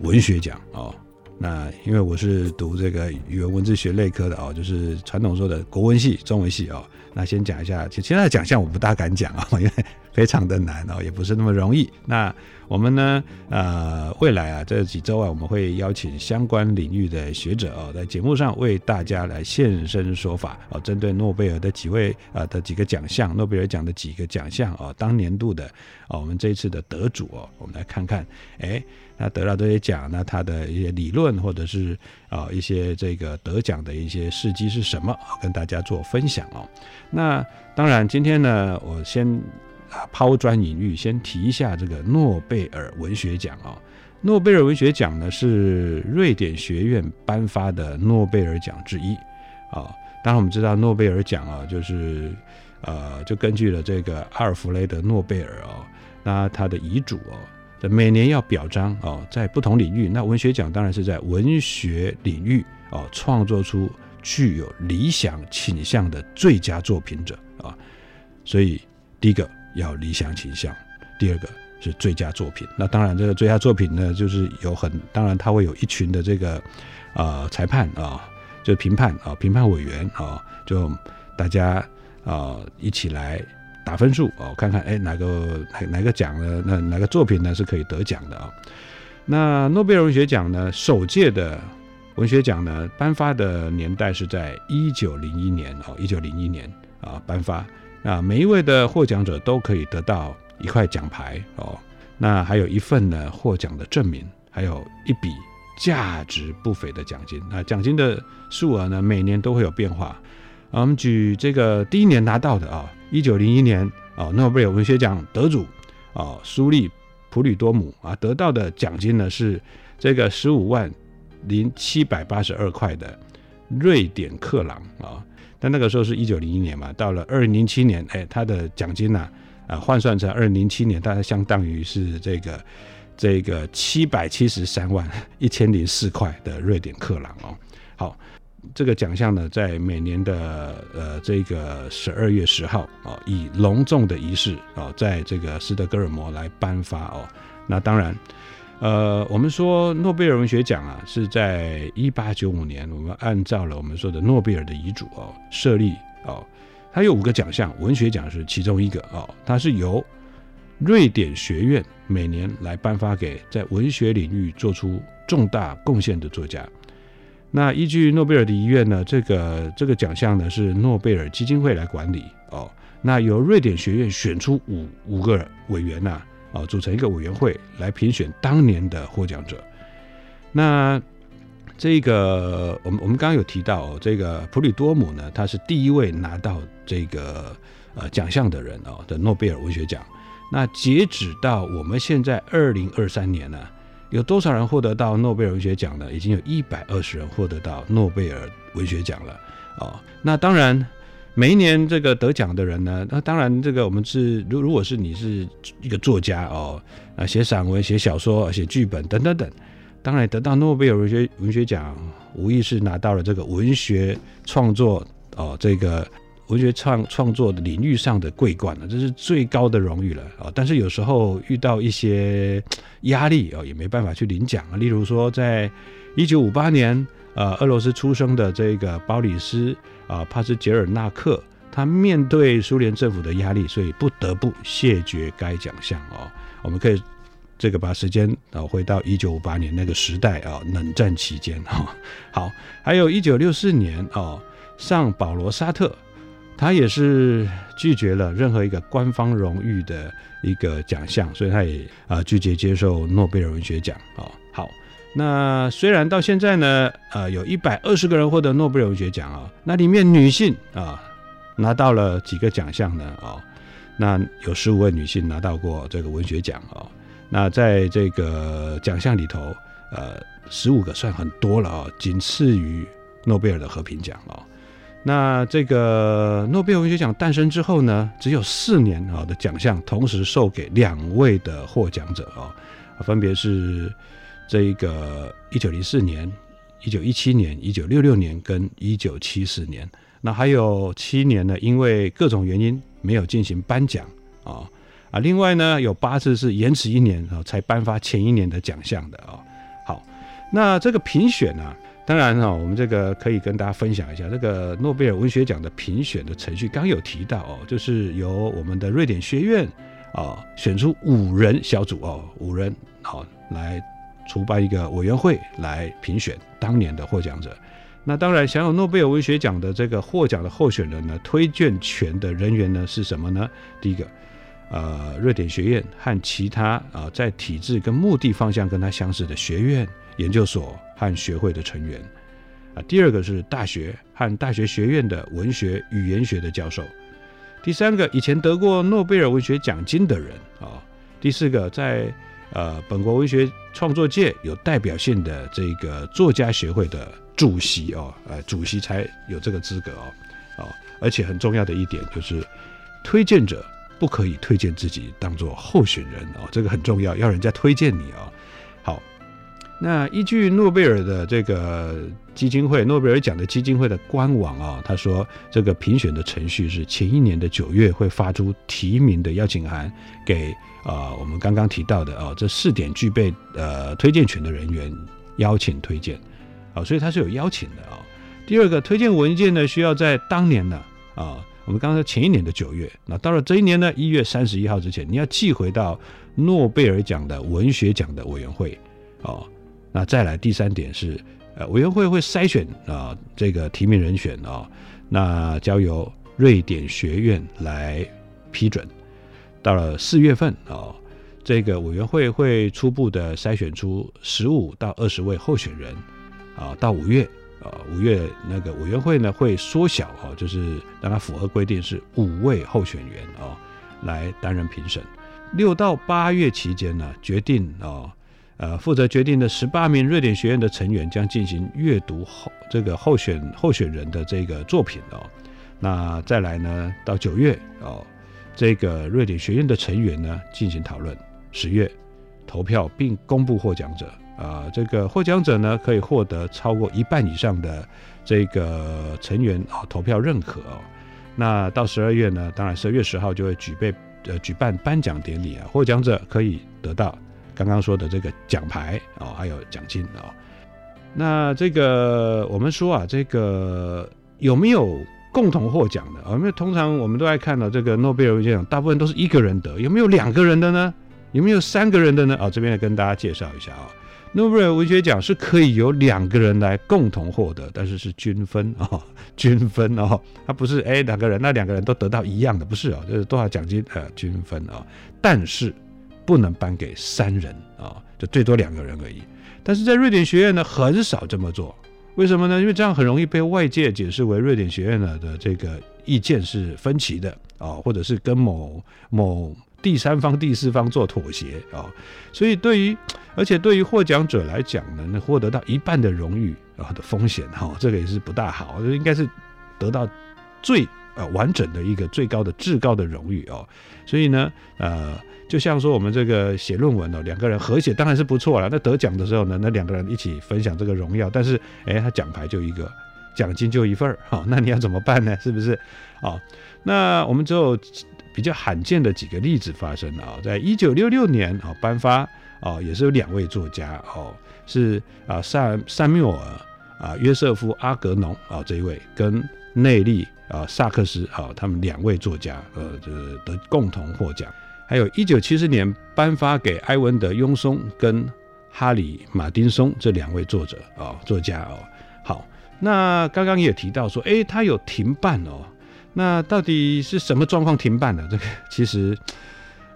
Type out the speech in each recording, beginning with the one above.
文学奖哦。那因为我是读这个语文文字学类科的哦，就是传统说的国文系、中文系哦。那先讲一下，其其他的奖项我不大敢讲啊，因为非常的难哦，也不是那么容易。那我们呢，呃，未来啊这几周啊，我们会邀请相关领域的学者哦，在节目上为大家来现身说法哦，针对诺贝尔的几位啊的几个奖项，诺贝尔奖的几个奖项哦，当年度的哦，我们这一次的得主哦，我们来看看，哎。那得到这些奖，那他的一些理论或者是啊一些这个得奖的一些事迹是什么？跟大家做分享哦。那当然，今天呢，我先啊抛砖引玉，先提一下这个诺贝尔文学奖哦。诺贝尔文学奖呢是瑞典学院颁发的诺贝尔奖之一啊。当然我们知道诺贝尔奖啊，就是呃就根据了这个阿尔弗雷德诺贝尔哦，那他的遗嘱哦。每年要表彰哦，在不同领域，那文学奖当然是在文学领域哦，创作出具有理想倾向的最佳作品者啊，所以第一个要理想倾向，第二个是最佳作品。那当然，这个最佳作品呢，就是有很当然，他会有一群的这个啊裁判啊，就评判啊，评判委员啊，就大家啊一起来。打分数哦，看看哎哪个哪哪个奖呢？那哪个作品呢是可以得奖的啊？那诺贝尔文学奖呢，首届的文学奖呢颁发的年代是在一九零一年哦，一九零一年啊颁发啊，每一位的获奖者都可以得到一块奖牌哦，那还有一份呢获奖的证明，还有一笔价值不菲的奖金。那奖金的数额呢每年都会有变化。啊我们举这个第一年拿到的啊。一九零一年啊，诺贝尔文学奖得主啊，苏利普吕多姆啊，得到的奖金呢是这个十五万零七百八十二块的瑞典克朗啊。但那个时候是一九零一年嘛，到了二零零七年，哎，他的奖金呢啊，换算成二零零七年，大概相当于是这个这个七百七十三万一千零四块的瑞典克朗哦。好。这个奖项呢，在每年的呃这个十二月十号啊，以隆重的仪式啊，在这个斯德哥尔摩来颁发哦。那当然，呃，我们说诺贝尔文学奖啊，是在一八九五年，我们按照了我们说的诺贝尔的遗嘱哦，设立哦。它有五个奖项，文学奖是其中一个哦。它是由瑞典学院每年来颁发给在文学领域做出重大贡献的作家。那依据诺贝尔的遗愿呢，这个这个奖项呢是诺贝尔基金会来管理哦。那由瑞典学院选出五五个委员呐，哦，组成一个委员会来评选当年的获奖者。那这个我们我们刚刚有提到，这个普里多姆呢，他是第一位拿到这个呃奖项的人哦的诺贝尔文学奖。那截止到我们现在二零二三年呢？有多少人获得到诺贝尔文学奖呢？已经有一百二十人获得到诺贝尔文学奖了哦。那当然，每一年这个得奖的人呢，那当然这个我们是如如果是你是一个作家哦，啊写散文、写小说、写剧本等等等，当然得到诺贝尔文学文学奖，无疑是拿到了这个文学创作哦，这个文学创创作的领域上的桂冠了，这是最高的荣誉了啊！但是有时候遇到一些压力哦，也没办法去领奖啊。例如说，在一九五八年，呃，俄罗斯出生的这个鲍里斯啊帕斯捷尔纳克，他面对苏联政府的压力，所以不得不谢绝该奖项哦。我们可以。这个把时间啊回到一九五八年那个时代啊，冷战期间哈。好，还有一九六四年啊，上保罗沙特，他也是拒绝了任何一个官方荣誉的一个奖项，所以他也啊拒绝接受诺贝尔文学奖啊。那虽然到现在呢，呃，有一百二十个人获得诺贝尔文学奖啊，那里面女性啊拿到了几个奖项呢啊？那有十五位女性拿到过这个文学奖啊。那在这个奖项里头，呃，十五个算很多了啊，仅次于诺贝尔的和平奖啊。那这个诺贝尔文学奖诞生之后呢，只有四年啊的奖项同时授给两位的获奖者啊，分别是这一个一九零四年、一九一七年、一九六六年跟一九七四年。那还有七年呢，因为各种原因没有进行颁奖啊。啊，另外呢，有八次是延迟一年啊，才颁发前一年的奖项的啊。好，那这个评选呢，当然哈，我们这个可以跟大家分享一下这个诺贝尔文学奖的评选的程序。刚有提到哦，就是由我们的瑞典学院啊选出五人小组哦，五人好来出办一个委员会来评选当年的获奖者。那当然，享有诺贝尔文学奖的这个获奖的候选人呢，推荐权的人员呢是什么呢？第一个。呃，瑞典学院和其他啊，在体制跟目的方向跟他相似的学院、研究所和学会的成员啊。第二个是大学和大学学院的文学语言学的教授。第三个，以前得过诺贝尔文学奖金的人啊。第四个，在呃本国文学创作界有代表性的这个作家协会的主席哦，呃，主席才有这个资格哦，哦，而且很重要的一点就是推荐者。不可以推荐自己当做候选人哦，这个很重要，要人家推荐你哦。好，那依据诺贝尔的这个基金会，诺贝尔奖的基金会的官网啊，他说这个评选的程序是前一年的九月会发出提名的邀请函给啊我们刚刚提到的啊这四点具备呃推荐权的人员邀请推荐啊，所以他是有邀请的啊。第二个推荐文件呢，需要在当年呢啊。我们刚才前一年的九月，那到了这一年呢，一月三十一号之前，你要寄回到诺贝尔奖的文学奖的委员会哦。那再来第三点是，呃，委员会会筛选啊这个提名人选啊，那交由瑞典学院来批准。到了四月份啊，这个委员会会初步的筛选出十五到二十位候选人啊，到五月。呃，五月那个委员会呢会缩小哈，就是让它符合规定是五位候选员啊来担任评审。六到八月期间呢，决定啊，呃，负责决定的十八名瑞典学院的成员将进行阅读候这个候选候选人的这个作品哦。那再来呢，到九月哦，这个瑞典学院的成员呢进行讨论，十月投票并公布获奖者。啊，这个获奖者呢，可以获得超过一半以上的这个成员啊投票认可哦。那到十二月呢，当然十二月十号就会举备呃举办颁奖典礼啊，获奖者可以得到刚刚说的这个奖牌哦，还有奖金哦。那这个我们说啊，这个有没有共同获奖的啊？因为通常我们都爱看到这个诺贝尔文学奖，大部分都是一个人得，有没有两个人的呢？有没有三个人的呢？啊，这边来跟大家介绍一下啊。诺贝尔文学奖是可以由两个人来共同获得，但是是均分啊，均分哦，它不是哎两个人，那两个人都得到一样的，不是哦，就是多少奖金呃均分啊，但是不能颁给三人啊，就最多两个人而已。但是在瑞典学院呢，很少这么做，为什么呢？因为这样很容易被外界解释为瑞典学院呢的这个意见是分歧的啊，或者是跟某某。第三方、第四方做妥协啊，所以对于，而且对于获奖者来讲呢，那获得到一半的荣誉啊的风险哈，这个也是不大好，应该是得到最呃完整的一个最高的至高的荣誉哦。所以呢，呃，就像说我们这个写论文哦，两个人合写当然是不错了。那得奖的时候呢，那两个人一起分享这个荣耀，但是哎，他奖牌就一个，奖金就一份儿，好，那你要怎么办呢？是不是？哦，那我们只有比较罕见的几个例子发生啊，在一九六六年啊颁发哦，也是有两位作家哦，是啊，萨萨缪尔啊约瑟夫阿格农啊这一位跟内利。啊，萨克斯啊，他们两位作家，呃，就是得共同获奖。还有一九七四年颁发给埃文德雍松跟哈里马丁松这两位作者啊，作家哦。好，那刚刚也提到说，哎，他有停办哦。那到底是什么状况停办的？这个其实，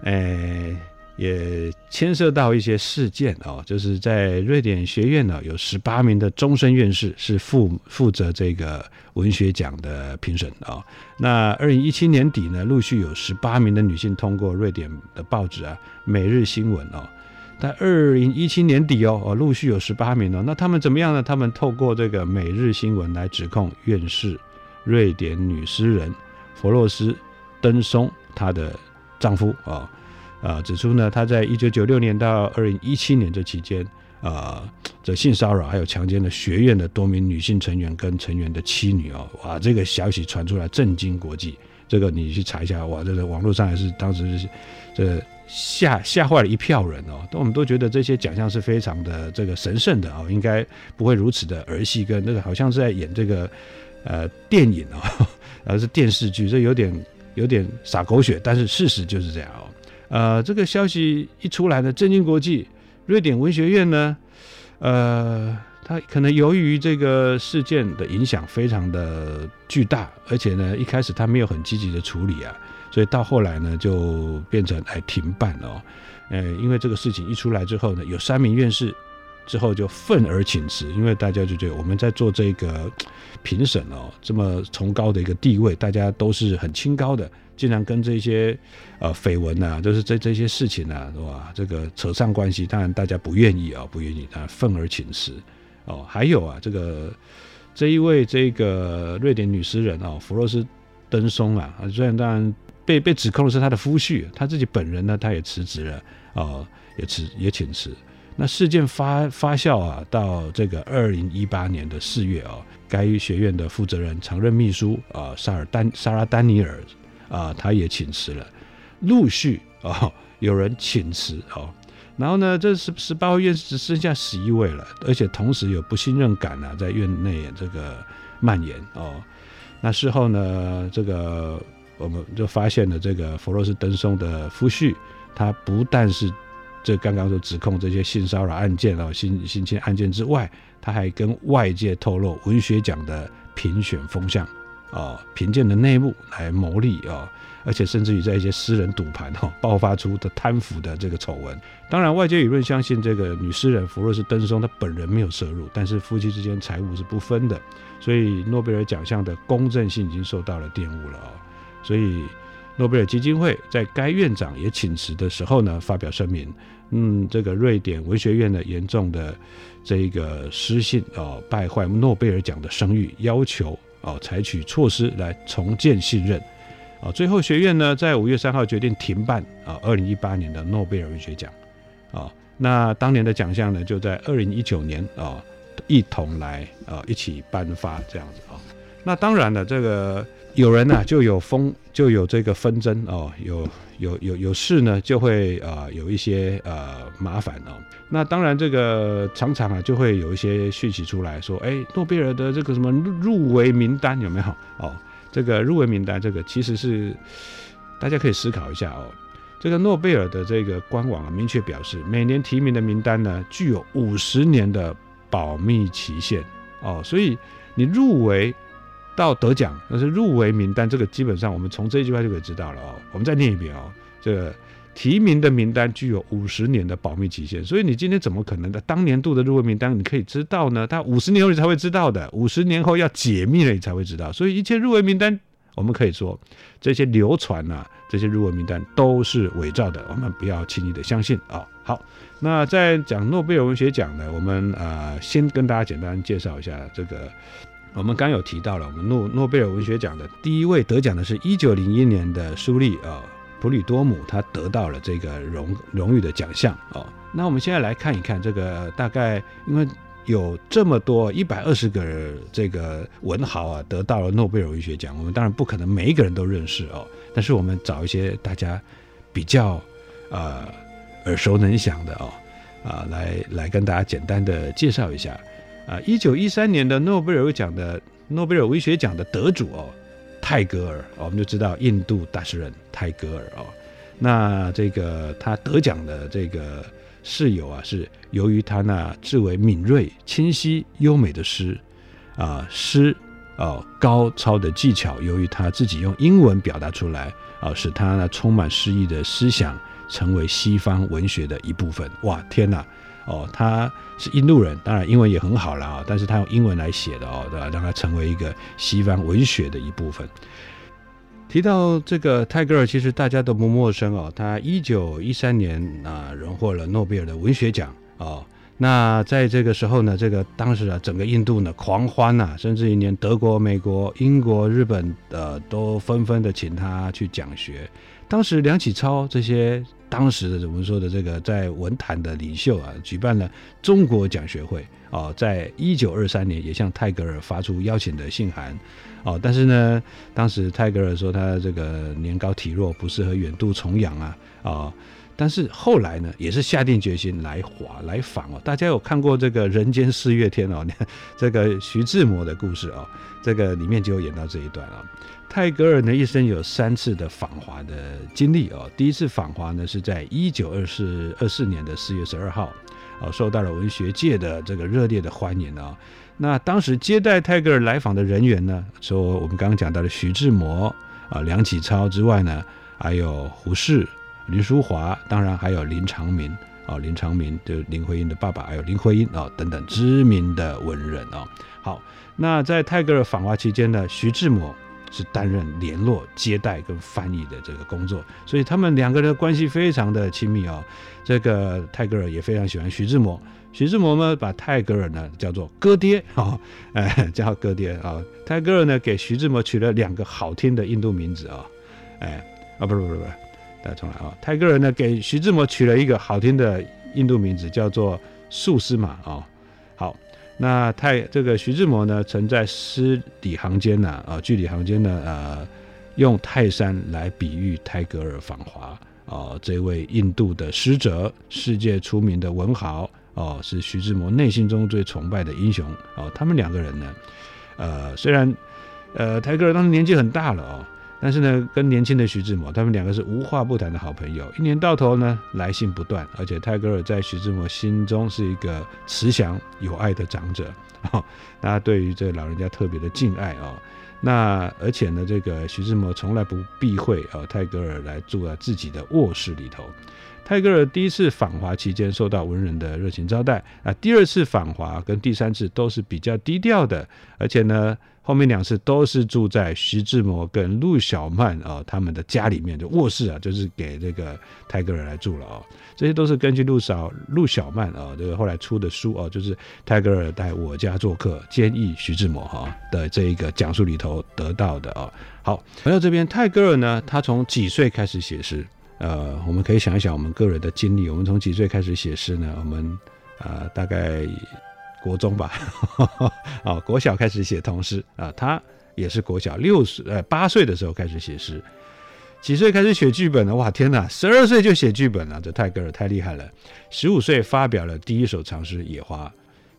哎。也牵涉到一些事件哦，就是在瑞典学院呢，有十八名的终身院士是负负责这个文学奖的评审啊。那二零一七年底呢，陆续有十八名的女性通过瑞典的报纸啊，《每日新闻》哦。在二零一七年底哦，哦，陆续有十八名哦。那他们怎么样呢？他们透过这个《每日新闻》来指控院士瑞典女诗人弗洛斯登松她的丈夫啊。啊，指出呢，他在一九九六年到二零一七年这期间，啊，这性骚扰还有强奸了学院的多名女性成员跟成员的妻女哦，哇，这个消息传出来震惊国际，这个你去查一下，哇，这个网络上还是当时是这吓吓坏了一票人哦，都我们都觉得这些奖项是非常的这个神圣的哦，应该不会如此的儿戏跟那个好像是在演这个呃电影哦，而是电视剧，这有点有点洒狗血，但是事实就是这样哦。呃，这个消息一出来呢，震惊国际。瑞典文学院呢，呃，他可能由于这个事件的影响非常的巨大，而且呢，一开始他没有很积极的处理啊，所以到后来呢，就变成哎停办了。呃，因为这个事情一出来之后呢，有三名院士之后就愤而请辞，因为大家就觉得我们在做这个评审哦，这么崇高的一个地位，大家都是很清高的。竟然跟这些呃绯闻呐，就是这这些事情呐，是吧？这个扯上关系，当然大家不愿意啊，不愿意啊，愤而请辞哦。还有啊，这个这一位这个瑞典女诗人啊，弗洛斯登松啊，虽然当然被被指控的是他的夫婿，他自己本人呢，他也辞职了啊，也辞也请辞。那事件发发酵啊，到这个二零一八年的四月啊，该学院的负责人常任秘书啊，萨尔丹萨拉丹尼尔。啊，他也请辞了，陆续啊有人请辞哦，然后呢，这十十八位院士只剩下十一位了，而且同时有不信任感啊在院内这个蔓延哦。那事后呢，这个我们就发现了这个弗罗斯登松的夫婿，他不但是这刚刚说指控这些性骚扰案件啊、性性侵案件之外，他还跟外界透露文学奖的评选风向。啊，贫贱的内幕来牟利啊，而且甚至于在一些私人赌盘哈爆发出的贪腐的这个丑闻。当然，外界舆论相信这个女诗人弗洛斯登松她本人没有涉入，但是夫妻之间财务是不分的，所以诺贝尔奖项的公正性已经受到了玷污了啊。所以诺贝尔基金会在该院长也请辞的时候呢，发表声明，嗯，这个瑞典文学院的严重的这个失信啊，败坏诺贝尔奖的声誉，要求。哦，采取措施来重建信任。啊，最后学院呢，在五月三号决定停办啊，二零一八年的诺贝尔文学奖。啊，那当年的奖项呢，就在二零一九年啊，一同来啊，一起颁发这样子啊。那当然了，这个。有人呢，就有风，就有这个纷争哦，有有有有事呢，就会啊有一些呃麻烦哦。那当然，这个常常啊就会有一些讯息出来说，哎，诺贝尔的这个什么入围名单有没有？哦，这个入围名单，这个其实是大家可以思考一下哦。这个诺贝尔的这个官网啊，明确表示，每年提名的名单呢，具有五十年的保密期限哦，所以你入围。到得奖，那是入围名单，这个基本上我们从这一句话就可以知道了哦。我们再念一遍哦，这个提名的名单具有五十年的保密期限，所以你今天怎么可能的当年度的入围名单你可以知道呢？他五十年后你才会知道的，五十年后要解密了你才会知道。所以一切入围名单，我们可以说这些流传啊，这些入围名单都是伪造的，我们不要轻易的相信啊。好，那在讲诺贝尔文学奖呢，我们呃先跟大家简单介绍一下这个。我们刚有提到了，我们诺诺贝尔文学奖的第一位得奖的是一九零一年的苏利啊普里多姆，他得到了这个荣荣誉的奖项哦。那我们现在来看一看这个大概，因为有这么多一百二十个这个文豪啊得到了诺贝尔文学奖，我们当然不可能每一个人都认识哦，但是我们找一些大家比较呃耳熟能详的哦啊来来跟大家简单的介绍一下。啊，一九一三年的诺贝尔奖的诺贝尔文学奖的得主哦，泰戈尔，我们就知道印度大诗人泰戈尔哦。那这个他得奖的这个事由啊，是由于他那至为敏锐、清晰、优美的诗啊，诗哦高超的技巧，由于他自己用英文表达出来啊，使他那充满诗意的思想成为西方文学的一部分。哇，天哪！哦，他是印度人，当然英文也很好了啊，但是他用英文来写的哦，对吧？让他成为一个西方文学的一部分。提到这个泰戈尔，其实大家都不陌生哦。他一九一三年啊，荣获了诺贝尔的文学奖哦。那在这个时候呢，这个当时啊，整个印度呢狂欢呐，甚至于连德国、美国、英国、日本的都纷纷的请他去讲学。当时梁启超这些。当时的我们说的这个在文坛的领袖啊，举办了中国讲学会啊，在一九二三年也向泰戈尔发出邀请的信函，哦，但是呢，当时泰戈尔说他这个年高体弱，不适合远渡重洋啊，啊，但是后来呢，也是下定决心来华来访哦。大家有看过这个《人间四月天》哦，这个徐志摩的故事哦，这个里面就有演到这一段啊。泰戈尔呢一生有三次的访华的经历哦。第一次访华呢是在一九二四二四年的四月十二号，哦，受到了文学界的这个热烈的欢迎啊。那当时接待泰戈尔来访的人员呢，说我们刚刚讲到的徐志摩啊、梁启超之外呢，还有胡适、林淑华，当然还有林长民啊，林长民就林徽因的爸爸，还有林徽因啊等等知名的文人啊。好，那在泰戈尔访华期间呢，徐志摩。是担任联络、接待跟翻译的这个工作，所以他们两个人的关系非常的亲密哦。这个泰戈尔也非常喜欢徐志摩，徐志摩呢把泰戈尔呢叫做哥爹啊，哎 叫哥爹啊。泰戈尔呢给徐志摩取了两个好听的印度名字啊，哎啊不是不是不是，大家重来啊。泰戈尔呢给徐志摩取了一个好听的印度名字，叫做素斯玛啊。那泰这个徐志摩呢，曾在诗里行间呢，啊，句里行间呢，呃，用泰山来比喻泰戈尔访华，啊，这位印度的诗者，世界出名的文豪，哦，是徐志摩内心中最崇拜的英雄，哦，他们两个人呢，呃，虽然，呃，泰戈尔当时年纪很大了，哦。但是呢，跟年轻的徐志摩，他们两个是无话不谈的好朋友，一年到头呢来信不断，而且泰戈尔在徐志摩心中是一个慈祥有爱的长者，啊，大家对于这老人家特别的敬爱啊。那而且呢，这个徐志摩从来不避讳啊，泰戈尔来住在自己的卧室里头。泰戈尔第一次访华期间受到文人的热情招待啊，第二次访华跟第三次都是比较低调的，而且呢。后面两次都是住在徐志摩跟陆小曼啊他们的家里面的卧室啊，就是给这个泰戈尔来住了啊。这些都是根据陆小陆小曼啊这个后来出的书啊，就是泰戈尔在我家做客，坚毅徐志摩哈的这一个讲述里头得到的啊。好，回到这边，泰戈尔呢，他从几岁开始写诗？呃，我们可以想一想我们个人的经历，我们从几岁开始写诗呢？我们啊，大概。国中吧，啊，国小开始写童诗啊，他也是国小六岁呃八岁的时候开始写诗，几岁开始写剧本呢？哇，天哪，十二岁就写剧本了，这泰戈尔太厉害了。十五岁发表了第一首长诗《野花》，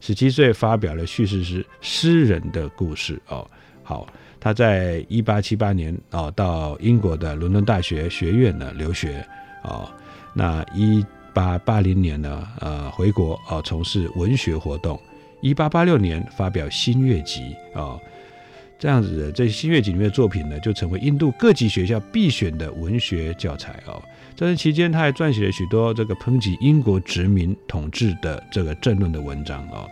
十七岁发表了叙事诗《诗人的故事》哦。好，他在一八七八年哦到英国的伦敦大学学院呢留学哦，那一八八零年呢呃回国啊从事文学活动。一八八六年发表《新月集》啊，这样子的这《新月集》里面的作品呢，就成为印度各级学校必选的文学教材哦。在这期间，他还撰写了许多这个抨击英国殖民统治的这个政论的文章啊。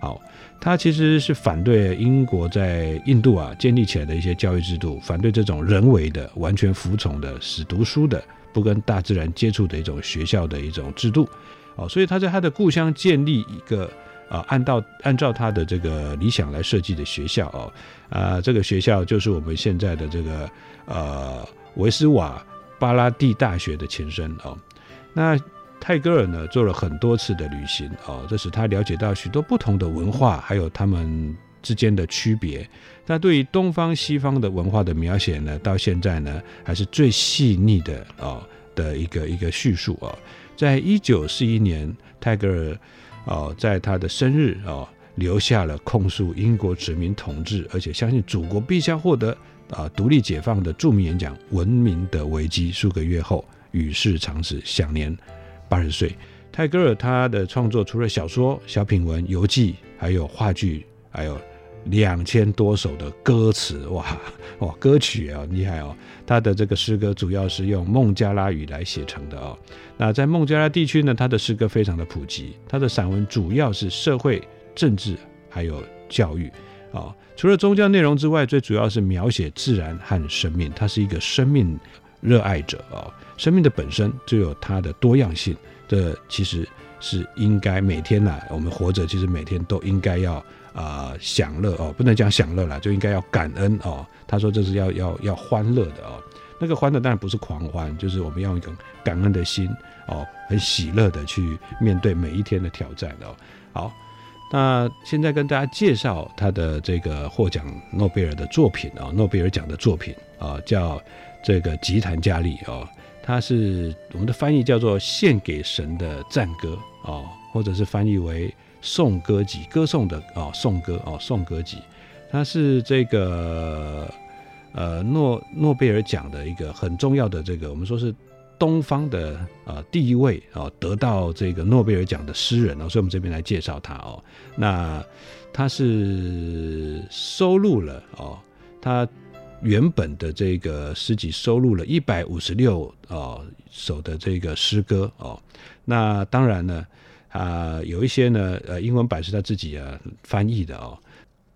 好，他其实是反对英国在印度啊建立起来的一些教育制度，反对这种人为的、完全服从的、死读书的、不跟大自然接触的一种学校的一种制度哦。所以他在他的故乡建立一个。啊，按照按照他的这个理想来设计的学校哦，啊，这个学校就是我们现在的这个呃维斯瓦巴拉蒂大学的前身哦。那泰戈尔呢做了很多次的旅行哦，这使他了解到许多不同的文化，还有他们之间的区别。那对于东方西方的文化的描写呢，到现在呢还是最细腻的哦的一个一个叙述哦。在一九四一年，泰戈尔。哦，在他的生日哦，留下了控诉英国殖民统治，而且相信祖国必将获得啊独立解放的著名演讲《文明的危机》。数个月后与世长辞，享年八十岁。泰戈尔他的创作除了小说、小品文、游记，还有话剧，还有。两千多首的歌词，哇 哦，歌曲啊，厉害哦！他的这个诗歌主要是用孟加拉语来写成的哦。那在孟加拉地区呢，他的诗歌非常的普及。他的散文主要是社会、政治还有教育啊。除了宗教内容之外，最主要是描写自然和生命。他是一个生命热爱者啊。生命的本身就有它的多样性，这其实是应该每天呐，我们活着其实每天都应该要。啊，享乐哦，不能讲享乐了，就应该要感恩哦。他说这是要要要欢乐的哦。那个欢乐当然不是狂欢，就是我们要一种感恩的心哦，很喜乐的去面对每一天的挑战哦。好，那现在跟大家介绍他的这个获奖诺贝尔的作品啊，诺贝尔奖的作品啊，叫这个吉檀迦利哦，它是我们的翻译叫做献给神的赞歌哦，或者是翻译为。颂歌集，歌颂的哦，颂歌哦，颂歌集，它是这个呃诺诺贝尔奖的一个很重要的这个，我们说是东方的呃第一位哦得到这个诺贝尔奖的诗人哦，所以我们这边来介绍他哦。那他是收录了哦，他原本的这个诗集收录了一百五十六哦首的这个诗歌哦。那当然呢。啊，有一些呢，呃，英文版是他自己啊翻译的哦。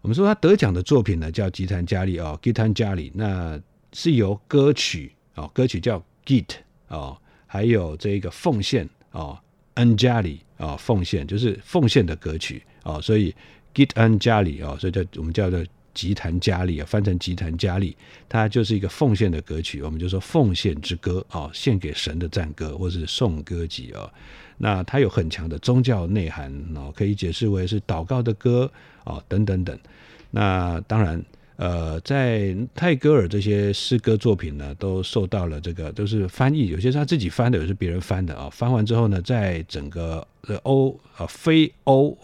我们说他得奖的作品呢叫《吉檀加利》哦，《吉檀加利》那是由歌曲哦，歌曲叫《Git》哦，还有这个奉献哦，《恩加里》哦，奉献就是奉献的歌曲哦，所以《Git 恩加里》哦，所以叫我们叫做《吉檀加利》啊，翻成《吉檀加利》，它就是一个奉献的歌曲，我们就说奉献之歌哦，献给神的赞歌，或是颂歌集哦。那它有很强的宗教内涵哦，可以解释为是祷告的歌哦，等等等。那当然，呃，在泰戈尔这些诗歌作品呢，都受到了这个都是翻译，有些是他自己翻的，有些是别人翻的啊。翻完之后呢，在整个欧呃非欧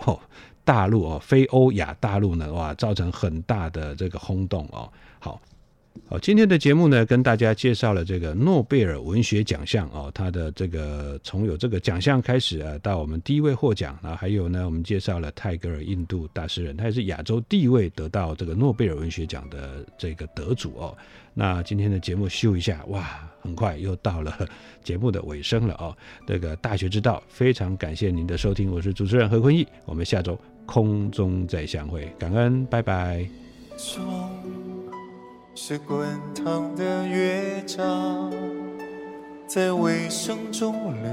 大陆哦，非欧亚大陆呢，哇，造成很大的这个轰动哦。好。好，今天的节目呢，跟大家介绍了这个诺贝尔文学奖项哦，它的这个从有这个奖项开始啊，到我们第一位获奖啊，还有呢，我们介绍了泰戈尔，印度大诗人，他也是亚洲第一位得到这个诺贝尔文学奖的这个得主哦。那今天的节目秀一下，哇，很快又到了节目的尾声了哦。这个大学之道，非常感谢您的收听，我是主持人何坤义，我们下周空中再相会，感恩，拜拜。是滚烫的乐章，在尾声中流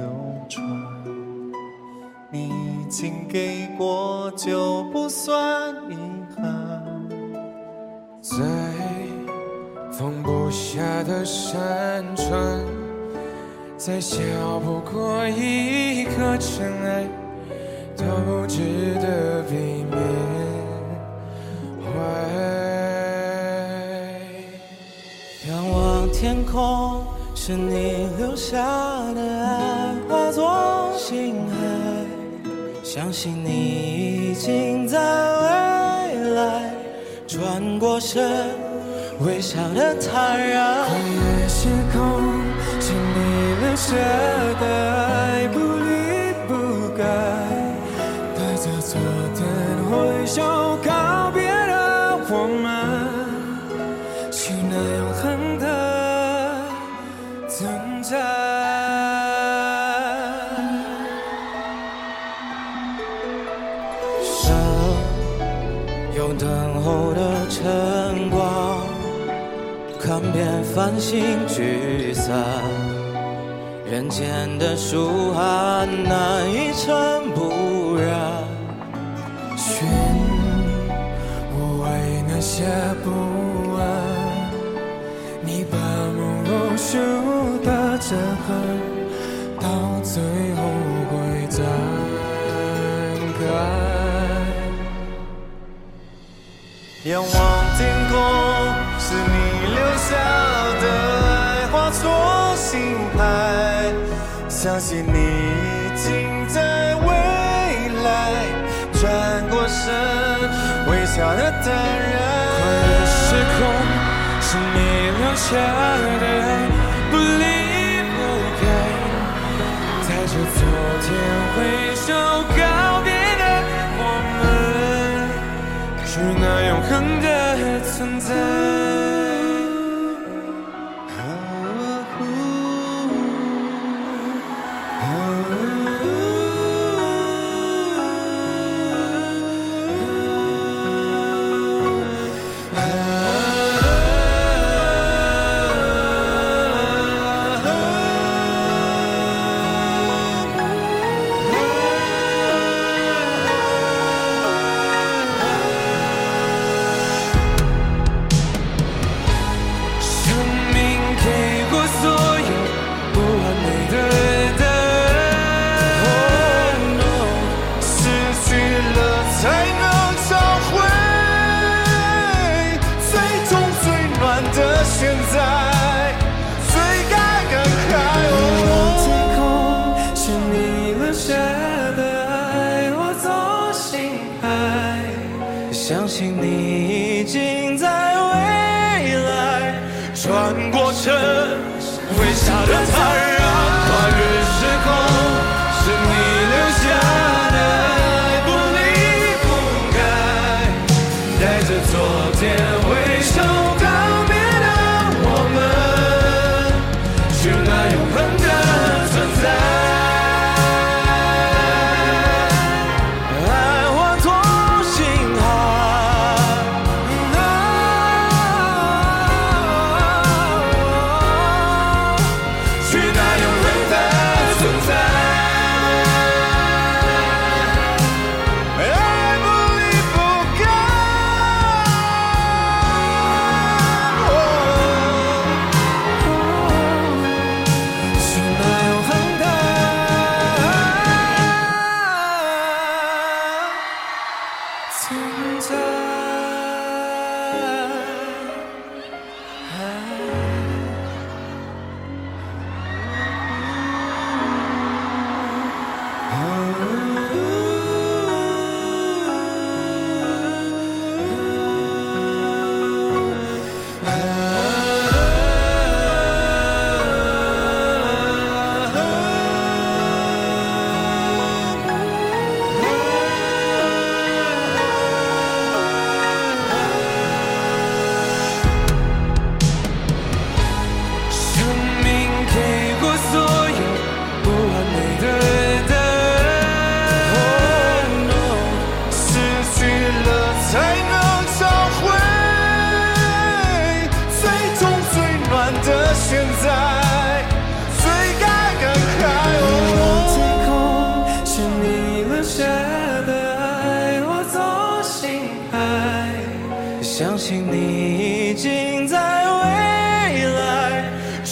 传。你已经给过，就不算遗憾。在放不下的山川，再小不过一颗尘埃，都值得避免。天空是你留下的爱，化作星海。相信你已经在未来转过身，微笑的坦然。跨越时空是你留下的爱挥手告别了我们去那永恒的存在生有等候的晨光看遍繁星聚散人间的暑寒难以尘不下不安，你把梦胧修的真痕，到最后会怎改？仰望天空，是你留下的爱，化作星海，相信你已经在未来。转过身，微笑的坦然。下的爱不离不开，在这昨天挥手告别的我们，是那永恒的存在。着昨天微笑。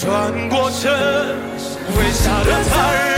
转过身，微笑的残忍。